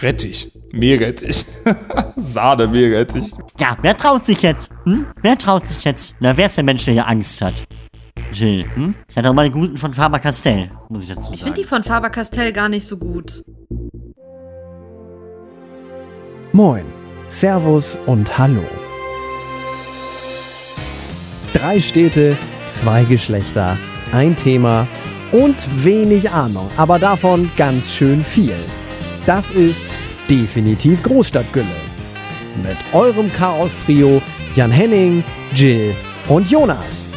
Rettich. Meerrettich. Sahne Meerrettich. Ja, wer traut sich jetzt? Hm? Wer traut sich jetzt? Na, wer ist der Mensch, der hier Angst hat? Jill, hm? Ich hatte auch mal die guten von Faber-Castell, muss ich dazu sagen. Ich finde die von Faber-Castell gar nicht so gut. Moin, Servus und Hallo. Drei Städte, zwei Geschlechter, ein Thema und wenig Ahnung, aber davon ganz schön viel. Das ist definitiv Großstadtgülle. Mit eurem Chaos-Trio Jan Henning, Jill und Jonas.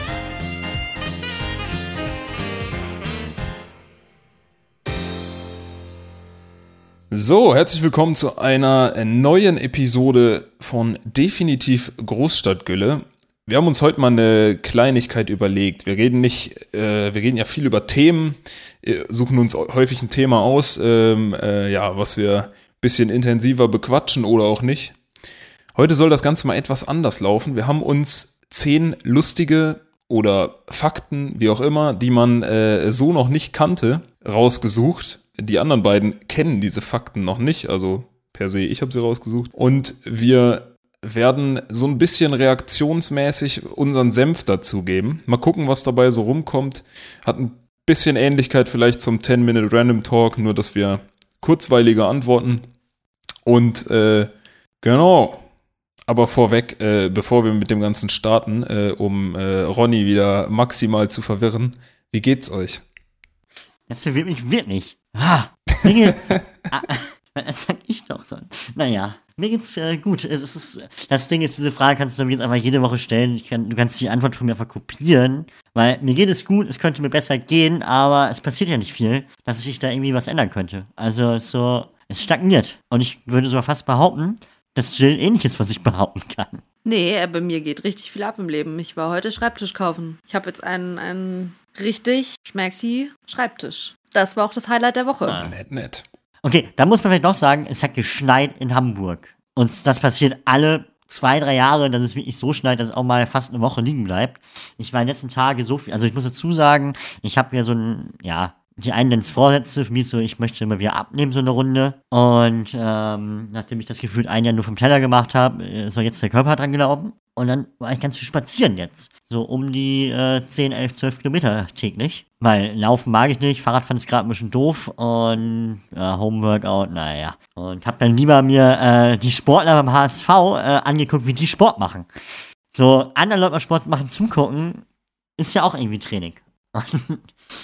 So, herzlich willkommen zu einer neuen Episode von Definitiv Großstadtgülle. Wir haben uns heute mal eine Kleinigkeit überlegt. Wir reden nicht, äh, wir reden ja viel über Themen, äh, suchen uns häufig ein Thema aus, ähm, äh, ja, was wir ein bisschen intensiver bequatschen oder auch nicht. Heute soll das Ganze mal etwas anders laufen. Wir haben uns zehn lustige oder Fakten, wie auch immer, die man äh, so noch nicht kannte, rausgesucht. Die anderen beiden kennen diese Fakten noch nicht, also per se, ich habe sie rausgesucht. Und wir werden so ein bisschen reaktionsmäßig unseren Senf dazugeben. Mal gucken, was dabei so rumkommt. Hat ein bisschen Ähnlichkeit vielleicht zum 10-Minute Random Talk, nur dass wir kurzweiliger antworten. Und äh, genau. Aber vorweg, äh, bevor wir mit dem Ganzen starten, äh, um äh, Ronny wieder maximal zu verwirren, wie geht's euch? Das verwirrt mich wirklich. Ah, Dinge. das sag ich doch so. Naja, mir geht's äh, gut. Es ist, das Ding ist, diese Frage kannst du mir jetzt einfach jede Woche stellen. Kann, du kannst die Antwort von mir einfach kopieren. Weil mir geht es gut, es könnte mir besser gehen, aber es passiert ja nicht viel, dass ich da irgendwie was ändern könnte. Also so, es stagniert. Und ich würde sogar fast behaupten, dass Jill ähnliches von sich behaupten kann. Nee, äh, bei mir geht richtig viel ab im Leben. Ich war heute Schreibtisch kaufen. Ich habe jetzt einen, einen richtig schmacksy Schreibtisch. Das war auch das Highlight der Woche. Ah, nett, nett. Okay, dann muss man vielleicht noch sagen, es hat geschneit in Hamburg. Und das passiert alle zwei, drei Jahre, dass es wirklich so schneit, dass es auch mal fast eine Woche liegen bleibt. Ich war in den letzten Tagen so viel, also ich muss dazu sagen, ich habe ja so ein, ja, die einen es Vorsätze, mich so, ich möchte immer wieder abnehmen, so eine Runde. Und ähm, nachdem ich das Gefühl ein Jahr nur vom Teller gemacht habe, ist auch jetzt der Körper dran gelaufen. Und dann war ich ganz viel spazieren jetzt. So um die äh, 10, 11, 12 Kilometer täglich. Weil Laufen mag ich nicht, Fahrradfahren ist gerade ein bisschen doof und äh, Homeworkout, naja. Und hab dann lieber mir äh, die Sportler beim HSV äh, angeguckt, wie die Sport machen. So, anderen Leuten beim Sport machen zugucken, ist ja auch irgendwie Training.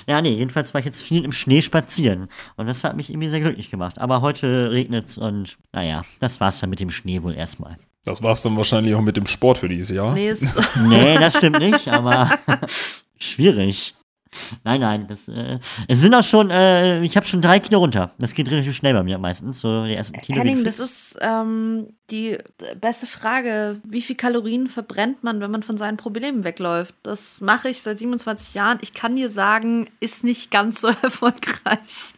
ja, nee, jedenfalls war ich jetzt viel im Schnee spazieren. Und das hat mich irgendwie sehr glücklich gemacht. Aber heute regnet's und naja, das war's dann mit dem Schnee wohl erstmal. Das war's dann wahrscheinlich auch mit dem Sport für dieses Jahr. Nee, Nee, das stimmt nicht, aber schwierig. Nein, nein, das, äh, es sind auch schon, äh, ich habe schon drei Kilo runter. Das geht relativ schnell bei mir meistens, so die ersten Kilo. Henning, das ist ähm, die beste Frage. Wie viel Kalorien verbrennt man, wenn man von seinen Problemen wegläuft? Das mache ich seit 27 Jahren. Ich kann dir sagen, ist nicht ganz so erfolgreich.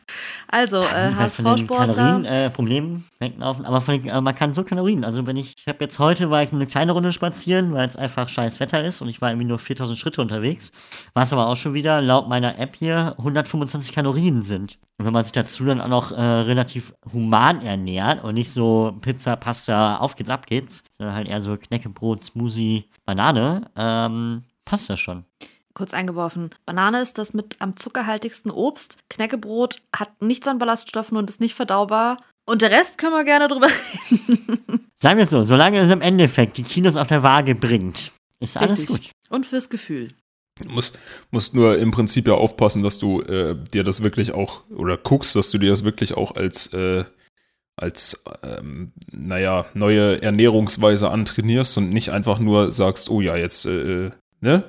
Also, äh, HSV-Sportler. Kalorien, äh, Problemen weglaufen, aber von den, äh, man kann so Kalorien. Also wenn ich, ich habe jetzt heute war ich eine kleine Runde spazieren, weil es einfach scheiß Wetter ist und ich war irgendwie nur 4000 Schritte unterwegs, was aber auch schon wieder laut meiner App hier 125 Kalorien sind. Und wenn man sich dazu dann auch noch äh, relativ human ernährt und nicht so Pizza, Pasta, auf geht's, ab geht's, sondern halt eher so Knäckebrot, Smoothie, Banane, ähm, passt das schon. Kurz eingeworfen. Banane ist das mit am zuckerhaltigsten Obst. Knäckebrot hat nichts an Ballaststoffen und ist nicht verdaubar. Und der Rest können wir gerne drüber reden. Sagen wir es so, solange es im Endeffekt die Kilos auf der Waage bringt, ist alles Richtig. gut. Und fürs Gefühl. Du musst, musst nur im Prinzip ja aufpassen, dass du äh, dir das wirklich auch, oder guckst, dass du dir das wirklich auch als, äh, als ähm, naja, neue Ernährungsweise antrainierst und nicht einfach nur sagst, oh ja, jetzt, äh, ne,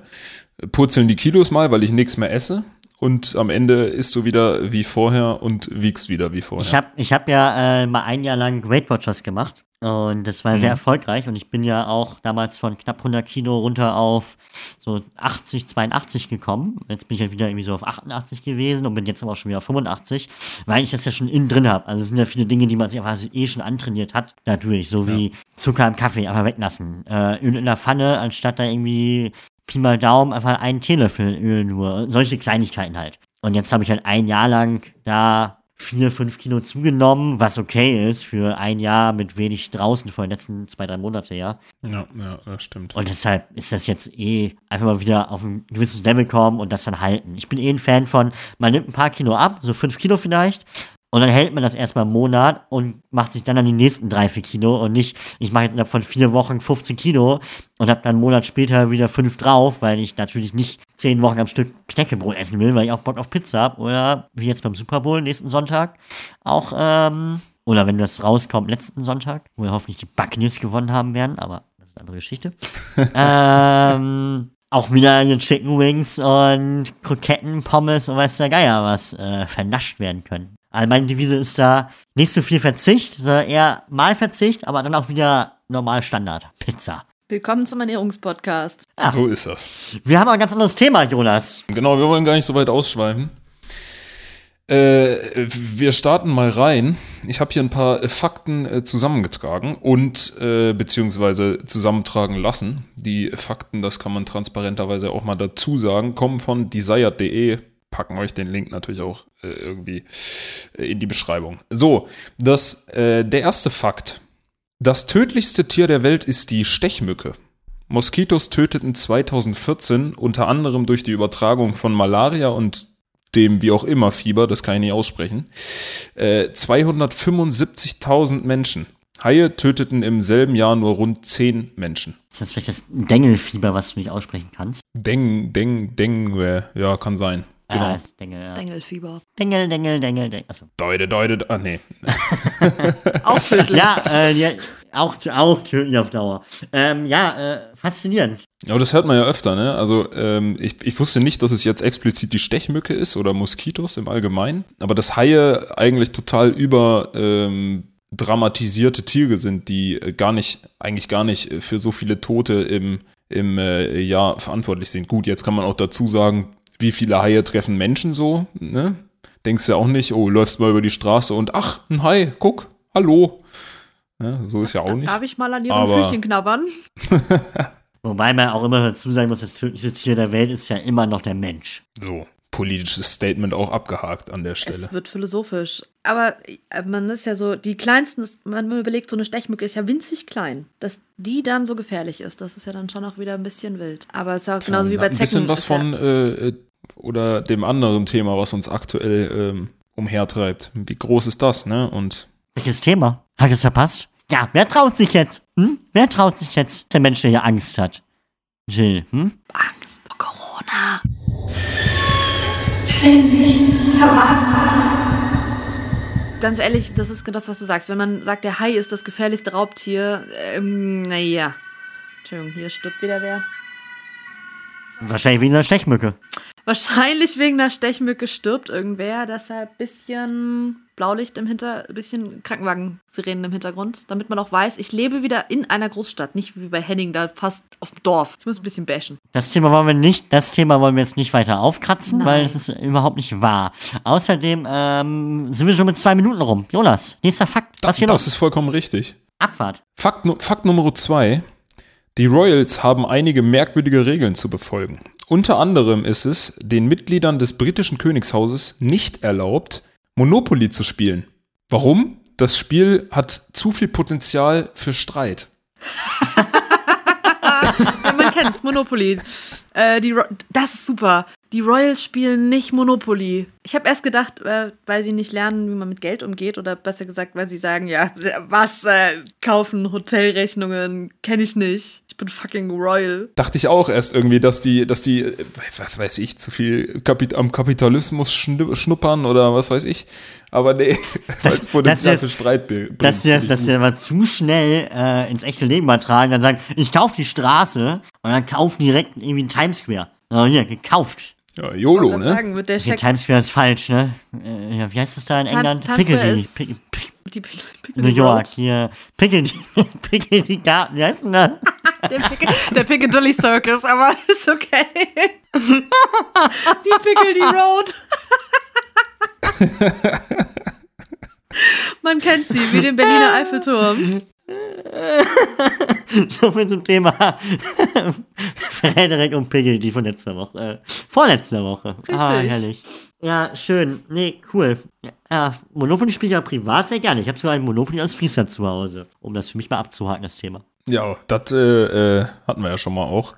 purzeln die Kilos mal, weil ich nichts mehr esse. Und am Ende isst du wieder wie vorher und wiegst wieder wie vorher. Ich habe ich hab ja äh, mal ein Jahr lang Weight Watchers gemacht und das war sehr Mhm. erfolgreich und ich bin ja auch damals von knapp 100 Kilo runter auf so 80, 82 gekommen. Jetzt bin ich halt wieder irgendwie so auf 88 gewesen und bin jetzt aber auch schon wieder auf 85, weil ich das ja schon innen drin habe. Also es sind ja viele Dinge, die man sich einfach eh schon antrainiert hat dadurch, so wie Zucker im Kaffee einfach weglassen, äh, Öl in der Pfanne, anstatt da irgendwie Pi mal Daumen einfach einen Teelöffel Öl nur. Solche Kleinigkeiten halt. Und jetzt habe ich halt ein Jahr lang da vier, fünf Kilo zugenommen, was okay ist für ein Jahr mit wenig draußen vor den letzten zwei, drei Monate, ja. Ja, ja, das stimmt. Und deshalb ist das jetzt eh einfach mal wieder auf ein gewisses Level kommen und das dann halten. Ich bin eh ein Fan von, man nimmt ein paar Kilo ab, so fünf Kilo vielleicht, und dann hält man das erstmal einen Monat und macht sich dann an die nächsten drei, vier Kilo und nicht, ich mache jetzt innerhalb von vier Wochen 15 Kilo und habe dann einen Monat später wieder fünf drauf, weil ich natürlich nicht zehn Wochen am Stück Knäckebrot essen will, weil ich auch Bock auf Pizza habe. Oder wie jetzt beim Super Bowl nächsten Sonntag auch, ähm, oder wenn das rauskommt letzten Sonntag, wo wir hoffentlich die Buccaneers gewonnen haben werden, aber das ist eine andere Geschichte. ähm, auch wieder die Chicken Wings und Kroketten, Pommes und weiß der Geier was äh, vernascht werden können. Also meine Devise ist da nicht so viel Verzicht, sondern eher mal Verzicht, aber dann auch wieder normal Standard. Pizza. Willkommen zum Ernährungspodcast. Ja. So ist das. Wir haben ein ganz anderes Thema, Jonas. Genau, wir wollen gar nicht so weit ausschweifen. Äh, wir starten mal rein. Ich habe hier ein paar äh, Fakten äh, zusammengetragen und äh, beziehungsweise zusammentragen lassen. Die Fakten, das kann man transparenterweise auch mal dazu sagen, kommen von desired.de. Packen euch den Link natürlich auch äh, irgendwie äh, in die Beschreibung. So, das, äh, der erste Fakt. Das tödlichste Tier der Welt ist die Stechmücke. Moskitos töteten 2014 unter anderem durch die Übertragung von Malaria und dem wie auch immer Fieber, das kann ich nicht aussprechen, äh, 275.000 Menschen. Haie töteten im selben Jahr nur rund 10 Menschen. Ist das vielleicht das Dengelfieber, was du nicht aussprechen kannst? Deng, Deng, Deng, äh, ja, kann sein. Genau. Ah, ist Dengel, ja. Dengelfieber. Dengel, Dengel, Dengel, Dengel. Achso. Deute, deute, ah, nee. Auch tödlich. Ja, äh, ja, auch, auch tödlich auf Dauer. Ähm, ja, äh, faszinierend. Aber das hört man ja öfter, ne? Also ähm, ich, ich wusste nicht, dass es jetzt explizit die Stechmücke ist oder Moskitos im Allgemeinen, aber dass Haie eigentlich total über ähm, dramatisierte Tiere sind, die äh, gar nicht, eigentlich gar nicht für so viele Tote im, im äh, Jahr verantwortlich sind. Gut, jetzt kann man auch dazu sagen, wie viele Haie treffen Menschen so, ne? Denkst du ja auch nicht, oh, läufst mal über die Straße und ach, ein Hai, guck, hallo. Ja, so ist ja auch nicht. Darf ich mal an ihren Aber- Füßchen knabbern? Wobei man auch immer dazu sagen muss, das tödlichste Tier der Welt ist ja immer noch der Mensch. So, politisches Statement auch abgehakt an der Stelle. Es wird philosophisch. Aber äh, man ist ja so, die kleinsten, man überlegt, so eine Stechmücke ist ja winzig klein. Dass die dann so gefährlich ist, das ist ja dann schon auch wieder ein bisschen wild. Aber es ist ja auch genauso wie bei Ein Zecken. bisschen was ja- von äh, äh, oder dem anderen Thema, was uns aktuell ähm, umhertreibt. Wie groß ist das, ne? Und Welches Thema? Hat ich es verpasst? Ja, wer traut sich jetzt? Hm? Wer traut sich jetzt? Der Mensch, der hier Angst hat. Jill, hm? Angst vor Corona. Ganz ehrlich, das ist das, was du sagst. Wenn man sagt, der Hai ist das gefährlichste Raubtier, ähm, naja. Entschuldigung, hier stirbt wieder wer. Wahrscheinlich wegen einer Stechmücke. Wahrscheinlich wegen der Stechmücke stirbt irgendwer, deshalb bisschen Blaulicht im Hinter, bisschen Krankenwagen-Sirenen im Hintergrund, damit man auch weiß, ich lebe wieder in einer Großstadt, nicht wie bei Henning da fast auf dem Dorf. Ich muss ein bisschen bashen. Das Thema wollen wir nicht, das Thema wollen wir jetzt nicht weiter aufkratzen, Nein. weil das ist überhaupt nicht wahr. Außerdem ähm, sind wir schon mit zwei Minuten rum. Jonas, nächster Fakt. Was das, geht das los? ist vollkommen richtig. Abfahrt. Fakt, Fakt Nummer zwei. Die Royals haben einige merkwürdige Regeln zu befolgen. Unter anderem ist es den Mitgliedern des britischen Königshauses nicht erlaubt, Monopoly zu spielen. Warum? Das Spiel hat zu viel Potenzial für Streit. Man kennt's, Monopoly. Äh, die das ist super. Die Royals spielen nicht Monopoly. Ich habe erst gedacht, äh, weil sie nicht lernen, wie man mit Geld umgeht, oder besser gesagt, weil sie sagen, ja, was, äh, kaufen Hotelrechnungen, kenne ich nicht. Ich bin fucking Royal. Dachte ich auch erst irgendwie, dass die, dass die, was weiß ich, zu viel Kapit am Kapitalismus schnu- schnuppern oder was weiß ich. Aber nee, weil es Potenzial das für ist- Streit bringt. Dass sie das, dass sie aber zu schnell äh, ins echte Leben übertragen, dann sagen, ich kaufe die Straße und dann kaufen direkt irgendwie Times Square. Oh, hier, gekauft. Ja, YOLO, ne? sagen, wird der Okay, Times Square ist falsch, ne? Äh, ja, wie heißt das da in Times- England? Times Piccadilly. Pic- Pic- New York, Road. hier. Piccadilly, Piccadilly Garten, wie heißt denn das? Der, Pick der Piccadilly Circus, aber ist okay. Die Piccadilly Road. Man kennt sie, wie den Berliner Eiffelturm. So viel zum Thema Frederik und Piggy, die von letzter Woche. Äh, vorletzter Woche. Ah, Richtig. herrlich. Ja, schön. Nee, cool. Ja, Monopoly spiele ich ja privat sehr gerne. Ich habe sogar ein Monopoly aus Friesland zu Hause, um das für mich mal abzuhaken, das Thema. Ja, das äh, äh, hatten wir ja schon mal auch.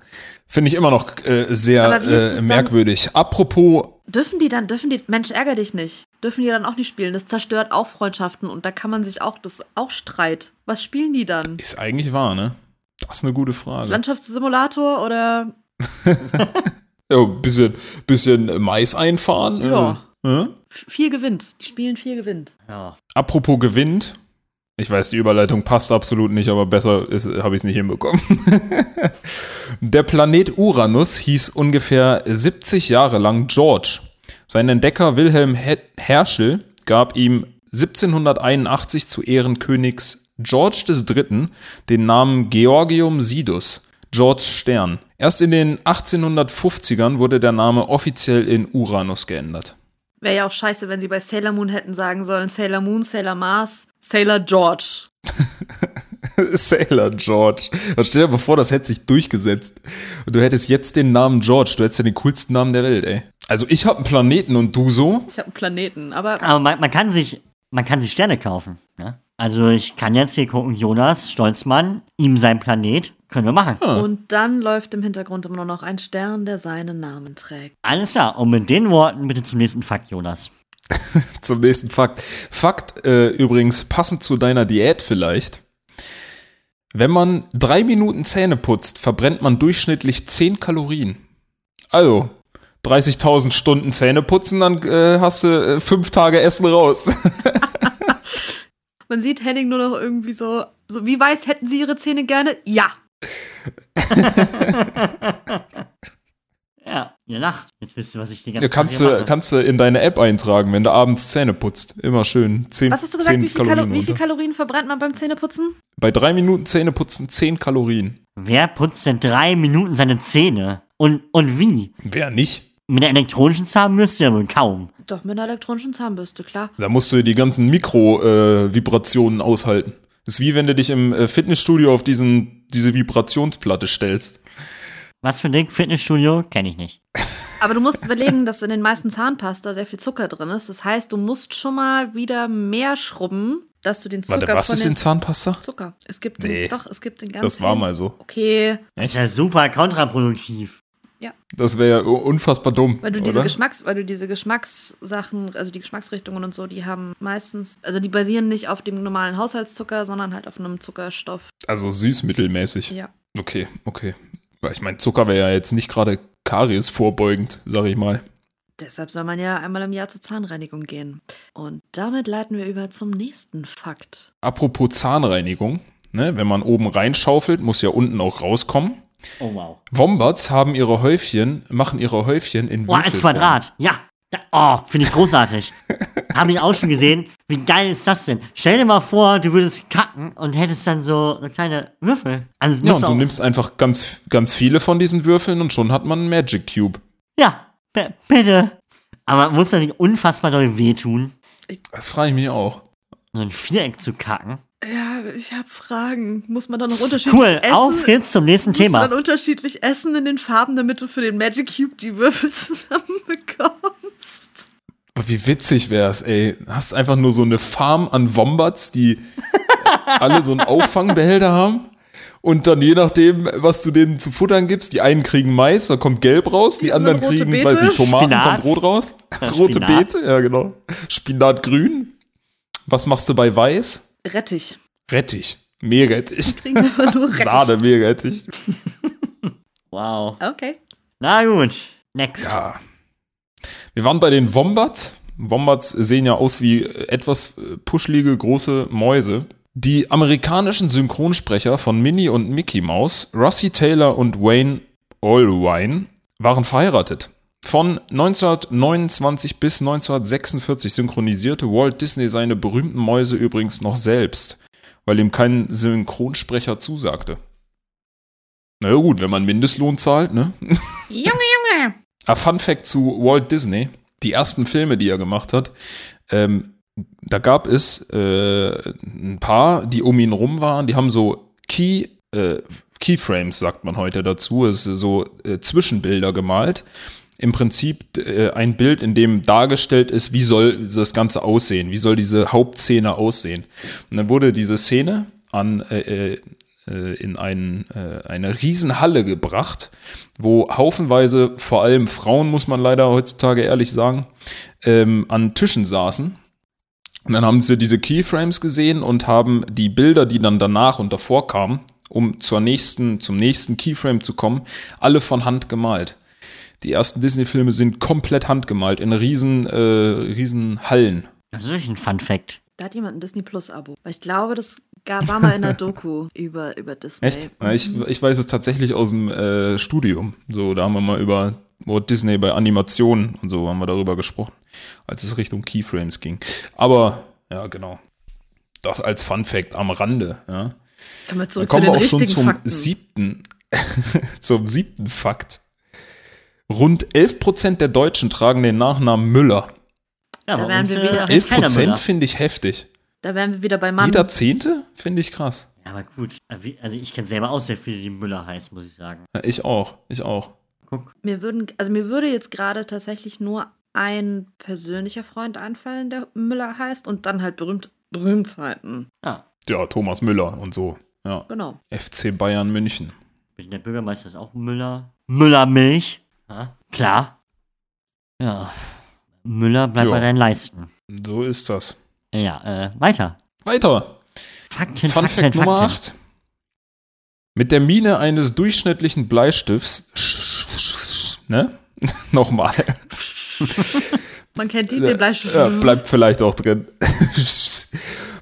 Finde ich immer noch äh, sehr äh, merkwürdig. Apropos, Dürfen die dann, dürfen die, Mensch, ärger dich nicht. Dürfen die dann auch nicht spielen? Das zerstört auch Freundschaften und da kann man sich auch, das ist auch Streit. Was spielen die dann? ist eigentlich wahr, ne? Das ist eine gute Frage. Landschaftssimulator oder Ja, bisschen, bisschen Mais einfahren. Ja. Äh, äh? Vier gewinnt? Die spielen vier gewinnt. Ja. Apropos gewinnt. Ich weiß, die Überleitung passt absolut nicht, aber besser habe ich es nicht hinbekommen. Der Planet Uranus hieß ungefähr 70 Jahre lang George. Sein Entdecker Wilhelm He Herschel gab ihm 1781 zu Ehren Königs George III. den Namen Georgium Sidus, George Stern. Erst in den 1850ern wurde der Name offiziell in Uranus geändert. Wäre ja auch scheiße, wenn sie bei Sailor Moon hätten sagen sollen: Sailor Moon, Sailor Mars, Sailor George. Sailor George. Und stell dir mal vor, das hätte sich durchgesetzt. Und du hättest jetzt den Namen George. Du hättest ja den coolsten Namen der Welt, ey. Also ich habe einen Planeten und du so? Ich habe einen Planeten, aber Aber man, man kann sich, man kann sich Sterne kaufen. Ne? Also ich kann jetzt hier gucken, Jonas Stolzmann, ihm sein Planet, können wir machen. Und dann läuft im Hintergrund immer nur noch ein Stern, der seinen Namen trägt. Alles klar. Und mit den Worten bitte zum nächsten Fakt, Jonas. Zum nächsten Fakt. Fakt äh, übrigens passend zu deiner Diät vielleicht. Wenn man drei Minuten Zähne putzt, verbrennt man durchschnittlich 10 Kalorien. Also, 30.000 Stunden Zähne putzen, dann äh, hast du äh, fünf Tage Essen raus. Man sieht Henning nur noch irgendwie so, so wie weiß hätten sie ihre Zähne gerne? Ja. Ja, ihr lacht. Jetzt wisst ihr, was ich die ganze Ja, Zeit kannst, du, mache. kannst du in deine App eintragen, wenn du abends Zähne putzt. Immer schön. 10, Was hast du gesagt? 10 Wie viel, Kalo Kalorien. wie viel. Kalorien verbrennt man beim Zähneputzen? Bei drei Minuten Zähne putzen 10 Kalorien. Wer putzt denn drei Minuten seine Zähne? Und, und wie? Wer nicht? Mit der elektronischen Zahnbürste ja wohl kaum. Doch, mit einer elektronischen Zahnbürste, klar. Da musst du die ganzen Mikro-Vibrationen aushalten. Das ist wie wenn du dich im äh, Fitnessstudio auf diesen, diese Vibrationsplatte stellst. Was für ein Ding? Fitnessstudio? Kenne ich nicht. Aber du musst überlegen, dass in den meisten Zahnpasta sehr viel Zucker drin ist. Das heißt, du musst schon mal wieder mehr schrubben, dass du den Zucker Warte, was von ist den in Zahnpasta? Zucker. Es gibt Nee. den, doch, es gibt den ganz Das war mal so. Okay, Das ist ja super kontraproduktiv. Das wäre ja unfassbar dumm. weil du diese oder? Geschmacks, weil du diese Geschmackssachen, also die Geschmacksrichtungen und so, die haben meistens, also die basieren nicht auf dem normalen Haushaltszucker, sondern halt auf einem Zuckerstoff. Also süßmittelmäßig. Ja. Okay, okay. Weil ich meine, Zucker wäre ja jetzt nicht gerade Karies vorbeugend, sag ich mal. Deshalb soll man ja einmal im Jahr zur Zahnreinigung gehen. Und damit leiten wir über zum nächsten Fakt. Apropos Zahnreinigung, ne, wenn man oben reinschaufelt, muss ja unten auch rauskommen. Oh wow. Wombats haben ihre Häufchen, machen ihre Häufchen in Boah, als. Quadrat. Ja. Oh, finde ich großartig. Habe ich auch schon gesehen. Wie geil ist das denn? Stell dir mal vor, du würdest kacken und hättest dann so, so kleine Würfel. Also Ja, und du nimmst einfach ganz, ganz viele von diesen Würfeln und schon hat man einen Magic Cube. Ja, bitte. Aber muss das nicht unfassbar doll wehtun, Das frage ich mich auch. so ein Viereck zu kacken? Ja, ich habe Fragen. Muss man dann noch unterschiedlich Cool, auf geht's zum nächsten Musst du Thema. dann unterschiedlich essen in den Farben, damit du für den Magic Cube die Würfel zusammenbekommst? Aber wie witzig wär's, ey. Hast einfach nur so eine Farm an Wombats, die alle so einen Auffangbehälter haben. Und dann je nachdem, was du denen zu futtern gibst, die einen kriegen Mais, da kommt Gelb raus, die, anderen kriegen, Beete. weiß nicht, Tomaten, Spinat. kommt Rot raus. Ja, Rote Spinat. Beete, ja genau. Spinat grün. Was machst du bei Weiß? Rettich. Rettich. Meerrettich. Kriegen wir nur Rettich. Sahne, Meerrettich. Wow. Okay. Na gut, next. Ja. Wir waren bei den Wombats. Wombats sehen ja aus wie etwas äh, puschlige große Mäuse. Die amerikanischen Synchronsprecher von Minnie und Mickey Mouse, Russi Taylor und Wayne Allwine, waren verheiratet. Von 1929 bis 1946 synchronisierte Walt Disney seine berühmten Mäuse übrigens noch selbst, weil ihm kein Synchronsprecher zusagte. Na ja, gut, wenn man Mindestlohn zahlt, ne? Junge, Junge. Ah, Fun Fact zu Walt Disney. Die ersten Filme, die er gemacht hat, ähm, da gab es äh, ein paar, die um ihn rum waren, die haben so Key, äh, Keyframes, sagt man heute dazu. Ist so äh, Zwischenbilder gemalt. Im Prinzip äh, ein Bild, in dem dargestellt ist, wie soll das Ganze aussehen, wie soll diese Hauptszene aussehen. Und dann wurde diese Szene an, äh, äh, in ein, äh, eine Riesenhalle gebracht, wo haufenweise, vor allem Frauen, muss man leider heutzutage ehrlich sagen, ähm, an Tischen saßen. Und dann haben sie diese Keyframes gesehen und haben die Bilder, die dann danach und davor kamen, um zur nächsten, zum nächsten Keyframe zu kommen, alle von Hand gemalt. Die ersten Disney-Filme sind komplett handgemalt in riesen, äh, riesen Hallen. Das ist wirklich ein Fun Fact. Da hat jemand ein Disney Plus-Abo. Weil ich glaube, das gab, war mal in der Doku über, über Disney. Echt? Ja, ich, ich weiß es tatsächlich aus dem äh, Studium. So, da haben wir mal über Walt Disney bei Animationen und so haben wir darüber gesprochen, als es Richtung Keyframes ging. Aber, ja, genau. Das als Fun Fact am Rande, ja. Kommen wir Dann zurück kommen zu wir auch schon zum Fakten. siebten, zum siebten Fakt. Rund 11% der Deutschen tragen den Nachnamen Müller. Ja, Da wären wir wieder- heißt keiner Müller. 11% finde ich heftig. Da wären wir wieder bei Mann. Jeder Zehnte finde ich krass. Ja, aber gut. Also ich kenne selber auch sehr viele, die Müller heißen, muss ich sagen. Ja, ich auch, ich auch. Guck. Mir würden, also mir würde jetzt gerade tatsächlich nur ein persönlicher Freund einfallen, der Müller heißt und dann halt berühmt, Berühmtheiten. Ja, Ja, Thomas Müller und so. Ja. Genau. FC Bayern München. der Bürgermeister ist auch Müller. Müllermilch. Ja, klar. Ja. Müller bleibt Jo. bei deinen Leisten. So ist das. Ja, äh, weiter. Weiter. Fakten, Fun Fakten, Fact Nummer Fakten. 8. Mit der Mine eines durchschnittlichen Bleistifts, ne? Nochmal. Man kennt die, den Bleistift. Ja, bleibt vielleicht auch drin.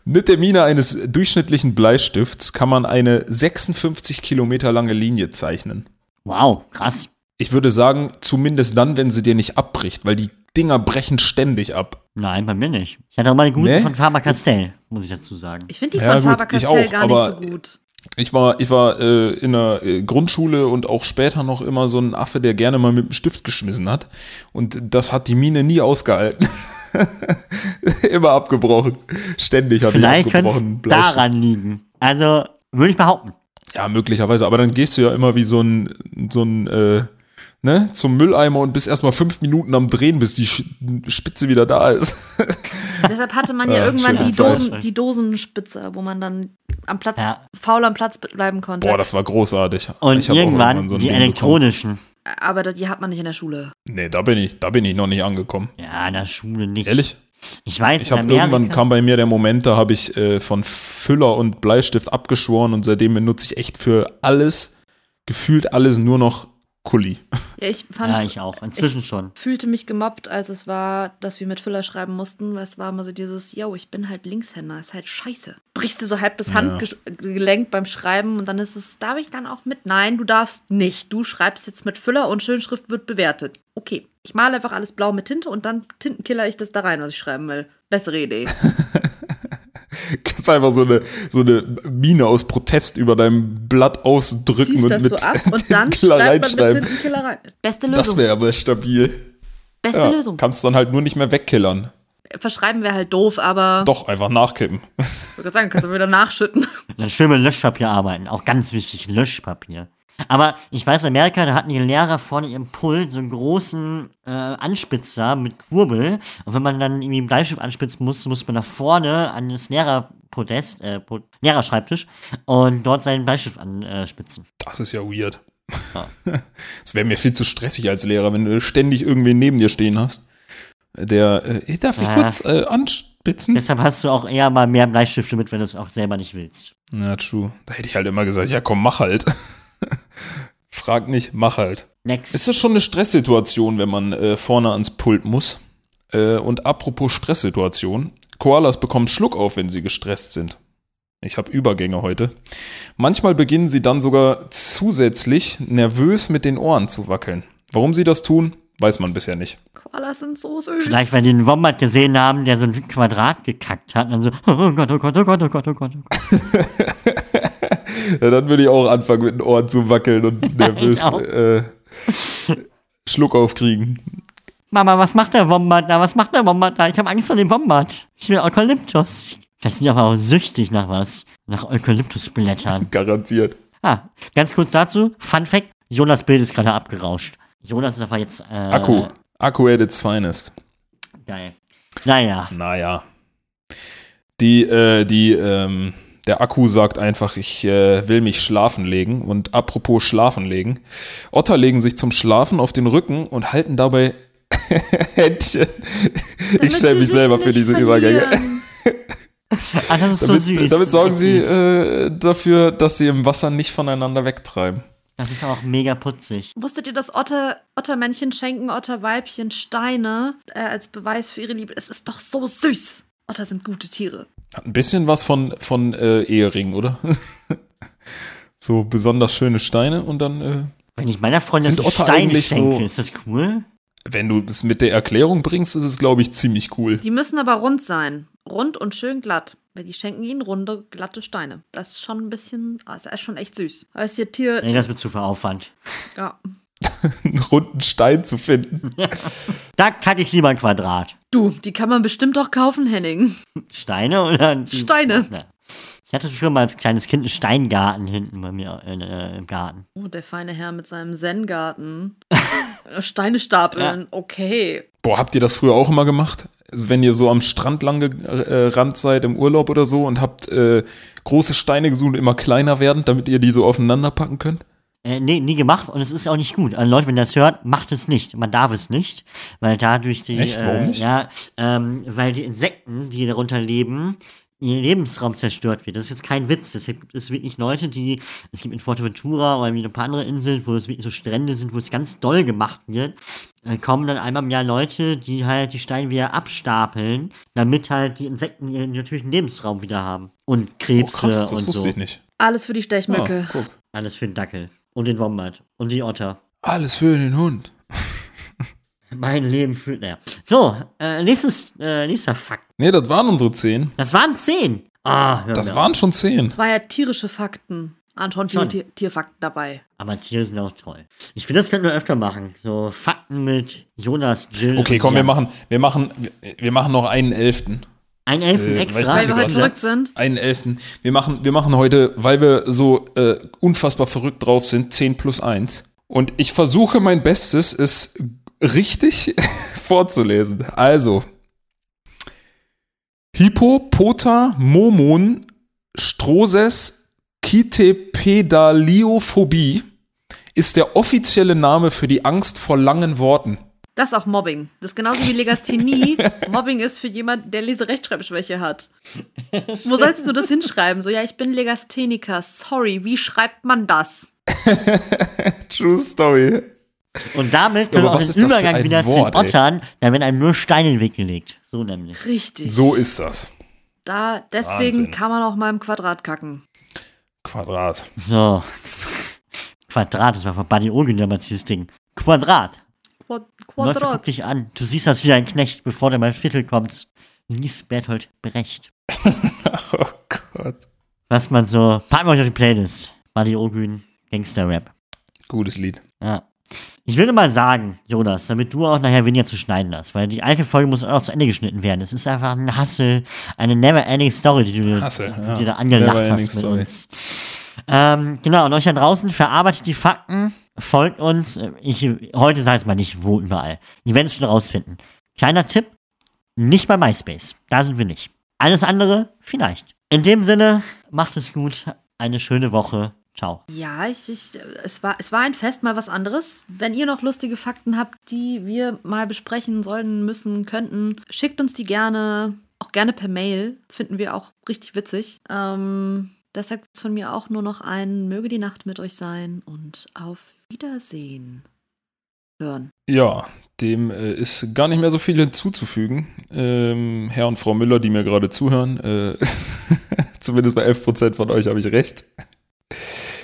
Mit der Mine eines durchschnittlichen Bleistifts kann man eine 56 Kilometer lange Linie zeichnen. Wow, krass. Ich würde sagen, zumindest dann, wenn sie dir nicht abbricht, weil die Dinger brechen ständig ab. Nein, bei mir nicht. Ich hatte auch mal die guten Nee? von Faber-Castell, muss ich dazu sagen. Ich finde die Ja, von gut, ich Faber-Castell auch, gar nicht aber- so gut. Ich war, ich war äh, in der äh, Grundschule und auch später noch immer so ein Affe, der gerne mal mit dem Stift geschmissen hat. Und das hat die Mine nie ausgehalten. immer abgebrochen. Ständig hat die Vielleicht könnte es abgebrochen. Bleistift. daran liegen. Also, würde ich behaupten. Ja, möglicherweise. Aber dann gehst du ja immer wie so ein, so ein, äh, ne, zum Mülleimer und bist erstmal fünf Minuten am Drehen, bis die Spitze wieder da ist. Deshalb hatte man ja, Ja, irgendwann die. Dosen, die Dosenspitze, wo man dann am Platz, Ja. faul am Platz bleiben konnte. Boah, das war großartig. Und irgendwann so die Ding bekommen. elektronischen. Aber da- die hat man nicht in der Schule. Nee, da bin ich, da bin ich noch nicht angekommen. Ja, in der Schule nicht. Ehrlich? Ich weiß, Ich in habe Amerika, irgendwann kam bei mir der Moment, da habe ich äh, von Füller und Bleistift abgeschworen und seitdem benutze ich echt für alles, gefühlt alles nur noch Kuli. Ja, ich fand Ja, ich auch. Inzwischen schon. fühlte mich gemobbt, als es war, dass wir mit Füller schreiben mussten, weil es war immer so dieses, yo, ich bin halt Linkshänder, ist halt scheiße. Brichst du so halb das Handgelenk beim Schreiben und dann ist es, darf ich dann auch mit? Nein, du darfst nicht. Du schreibst jetzt mit Füller und Schönschrift wird bewertet. Okay, ich male einfach alles blau mit Tinte und dann tintenkiller ich das da rein, was ich schreiben will. Bessere Idee. Kannst einfach so eine, so eine Mine aus Protest über deinem Blatt ausdrücken und das mit so ab und dann mit reinschreiben. Rein. Beste Das Lösung. wäre aber stabil. Beste Ja, Lösung. kannst dann halt nur nicht mehr wegkillern. Verschreiben wäre halt doof, aber Doch, einfach nachkippen. ich würde gerade sagen, kannst du wieder nachschütten. Dann schön mit Löschpapier arbeiten. Auch ganz wichtig, Löschpapier. Aber ich weiß, in Amerika, da hatten die Lehrer vorne ihrem Pult so einen großen äh, Anspitzer mit Kurbel. Und wenn man dann irgendwie einen Bleistift anspitzen musste, musste man nach vorne an das Lehrerpodest, äh, Lehrerschreibtisch und dort seinen Bleistift anspitzen. Das ist ja weird. Das wäre mir viel zu stressig als Lehrer, wenn du ständig irgendwen neben dir stehen hast. Der, äh, darf ich Ja. kurz äh, anspitzen? Deshalb hast du auch eher mal mehr Bleistifte mit, wenn du es auch selber nicht willst. Ja, true. Da hätte ich halt immer gesagt, ja komm, mach halt. Frag nicht, mach halt. Next. Ist das schon eine Stresssituation, wenn man äh, vorne ans Pult muss? Äh, und apropos Stresssituation, Koalas bekommen Schluck auf, wenn sie gestresst sind. Ich habe Übergänge heute. Manchmal beginnen sie dann sogar zusätzlich nervös mit den Ohren zu wackeln. Warum sie das tun, weiß man bisher nicht. Koalas sind so süß. Vielleicht, weil die einen Wombat gesehen haben, der so ein Quadrat gekackt hat und dann so, oh Gott, oh Gott, oh Gott, oh Gott, oh Gott, oh Gott. Ja, dann würde ich auch anfangen, mit den Ohren zu wackeln und nervös auch. äh, Schluck aufkriegen. Mama, was macht der Wombat da? Was macht der Wombat da? Ich habe Angst vor dem Wombat. Ich will Eukalyptus. Das sind aber auch süchtig nach was. Nach Eukalyptusblättern. Garantiert. Ah, ganz kurz dazu, Fun Fact, Jonas Bild ist gerade abgerauscht. Jonas ist aber jetzt, äh, Akku. Akku at its finest. Geil. Naja, Naja. Die, äh, die, ähm, der Akku sagt einfach, ich äh, will mich schlafen legen. Und apropos schlafen legen. Otter legen sich zum Schlafen auf den Rücken und halten dabei Händchen. Ich stelle mich selber für diese Übergänge. verlieren. ah, das ist so Damit, süß. damit sorgen sie äh, dafür, dass sie im Wasser nicht voneinander wegtreiben. Das ist auch mega putzig. Wusstet ihr, dass Otter, Ottermännchen schenken Otterweibchen Steine äh, als Beweis für ihre Liebe? Es ist doch so süß. Otter sind gute Tiere. Hat ein bisschen was von, von äh, Ehering, oder? so besonders schöne Steine und dann, äh, Wenn ich meiner Freundin Sind einen Otter Stein eigentlich schenke, so- ist das cool? wenn du es mit der Erklärung bringst, ist es, glaube ich, ziemlich cool. Die müssen aber rund sein. Rund und schön glatt. Weil die schenken ihnen runde, glatte Steine. Das ist schon ein bisschen, ah, das ist schon echt süß. Aber ist ihr Tier, Nee, das wird zu viel Aufwand. ja. einen runden Stein zu finden. Da kacke ich lieber ein Quadrat. Du, die kann man bestimmt auch kaufen, Henning. Steine oder? Steine. Ja. Ich hatte früher mal als kleines Kind einen Steingarten hinten bei mir äh, im Garten. Oh, der feine Herr mit seinem Zen-Garten. Steine stapeln, okay. Boah, habt ihr das früher auch immer gemacht? Also wenn ihr so am Strand lang gerannt seid im Urlaub oder so und habt äh, große Steine gesucht und immer kleiner werden, damit ihr die so aufeinander packen könnt? Äh, nee, nie gemacht und es ist auch nicht gut. Also Leute, wenn ihr das hört, macht es nicht. Man darf es nicht, weil dadurch die, Echt? Warum äh, nicht? ja, ähm, weil die Insekten, die darunter leben, ihr Lebensraum zerstört wird. Das ist jetzt kein Witz. Deshalb gibt es wirklich Leute, die, es gibt in Fuerteventura oder wie ein paar andere Inseln, wo es wirklich so Strände sind, wo es ganz doll gemacht wird, äh, kommen dann einmal im Jahr Leute, die halt die Steine wieder abstapeln, damit halt die Insekten ihren natürlichen Lebensraum wieder haben. Und Oh, Krebse krass, das und wusste so. ich nicht. Alles für die Stechmücke. Ah, guck. Alles für den Dackel. Und den Wombat. Und die Otter. Alles für den Hund. Mein Leben fühlt. Naja. So, äh, nächstes, äh, nächster Fakt. Nee, das waren unsere zehn. Das waren zehn. Ah, hör Das mir waren schon zehn. Das war ja tierische Fakten. Waren schon viele Schon. Tier Tierfakten dabei. auf. Aber Tiere sind auch toll. Ich finde, das könnten wir öfter machen. So Fakten mit Jonas, Jill. Okay, und komm, wir machen, wir machen, wir machen noch einen Elften. Ein Elfen Äh, extra. weil wir heute verrückt sind. Einen Elften. Wir machen, wir machen heute, weil wir so äh, unfassbar verrückt drauf sind, 10 plus 1. Und ich versuche mein Bestes, es richtig vorzulesen. Also. Hippopotamomon Stroses Kitepedaliophobie ist der offizielle Name für die Angst vor langen Worten. Das ist auch Mobbing. Das ist genauso wie Legasthenie. Mobbing ist für jemanden, der Leserechtschreibschwäche hat. Wo sollst du das hinschreiben? So, ja, ich bin Legastheniker. Sorry, wie schreibt man das? True Story. Und damit können wir auch den Übergang ein wieder Wort, zu den Ottern. Da werden einem nur Steine in den Weg gelegt. So nämlich. Richtig. So ist das. Da, deswegen Wahnsinn. kann man auch mal im Quadrat kacken. Quadrat. So. Quadrat, das war von Buddy Olgen damals dieses Ding. Quadrat. Quad Läufer, guck Quadrat. dich an. Du siehst das wie ein Knecht, bevor der mal Viertel kommt. Lies Berthold Brecht. Oh Gott. Was man so. Packen wir euch auf die Playlist. Buddy Olgen, Gangster-Rap. Gutes Lied. Ja. Ich will nur mal sagen, Jonas, damit du auch nachher weniger zu schneiden hast, weil die alte Folge muss auch zu Ende geschnitten werden. Es ist einfach ein Hassel, eine never-ending Story, die du Hassel, die ja. du da angelacht hast mit Story. uns. Ähm, genau, und euch da draußen verarbeitet die Fakten, folgt uns. Ich, heute sage ich mal nicht, wo überall. Ihr werdet es schon rausfinden. Kleiner Tipp, nicht bei MySpace. Da sind wir nicht. Alles andere, vielleicht. In dem Sinne, macht es gut. Eine schöne Woche. Ciao. Ja, ich, ich, es, war, es war ein Fest, mal was anderes. Wenn ihr noch lustige Fakten habt, die wir mal besprechen sollen, müssen, könnten, schickt uns die gerne, auch gerne per Mail. Finden wir auch richtig witzig. Ähm, deshalb gibt's von mir auch nur noch ein Möge die Nacht mit euch sein und auf Wiedersehen hören. Ja, dem äh, ist gar nicht mehr so viel hinzuzufügen. Ähm, Herr und Frau Müller, die mir gerade zuhören, äh, zumindest bei 11% von euch habe ich recht.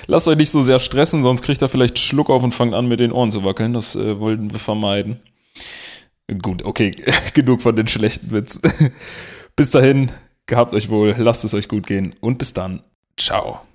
Lasst euch nicht so sehr stressen, sonst kriegt ihr vielleicht Schluck auf und fangt an mit den Ohren zu wackeln. Das äh, wollten wir vermeiden. Gut, okay, genug von den schlechten Witzen. bis dahin, gehabt euch wohl, lasst es euch gut gehen und bis dann. Ciao.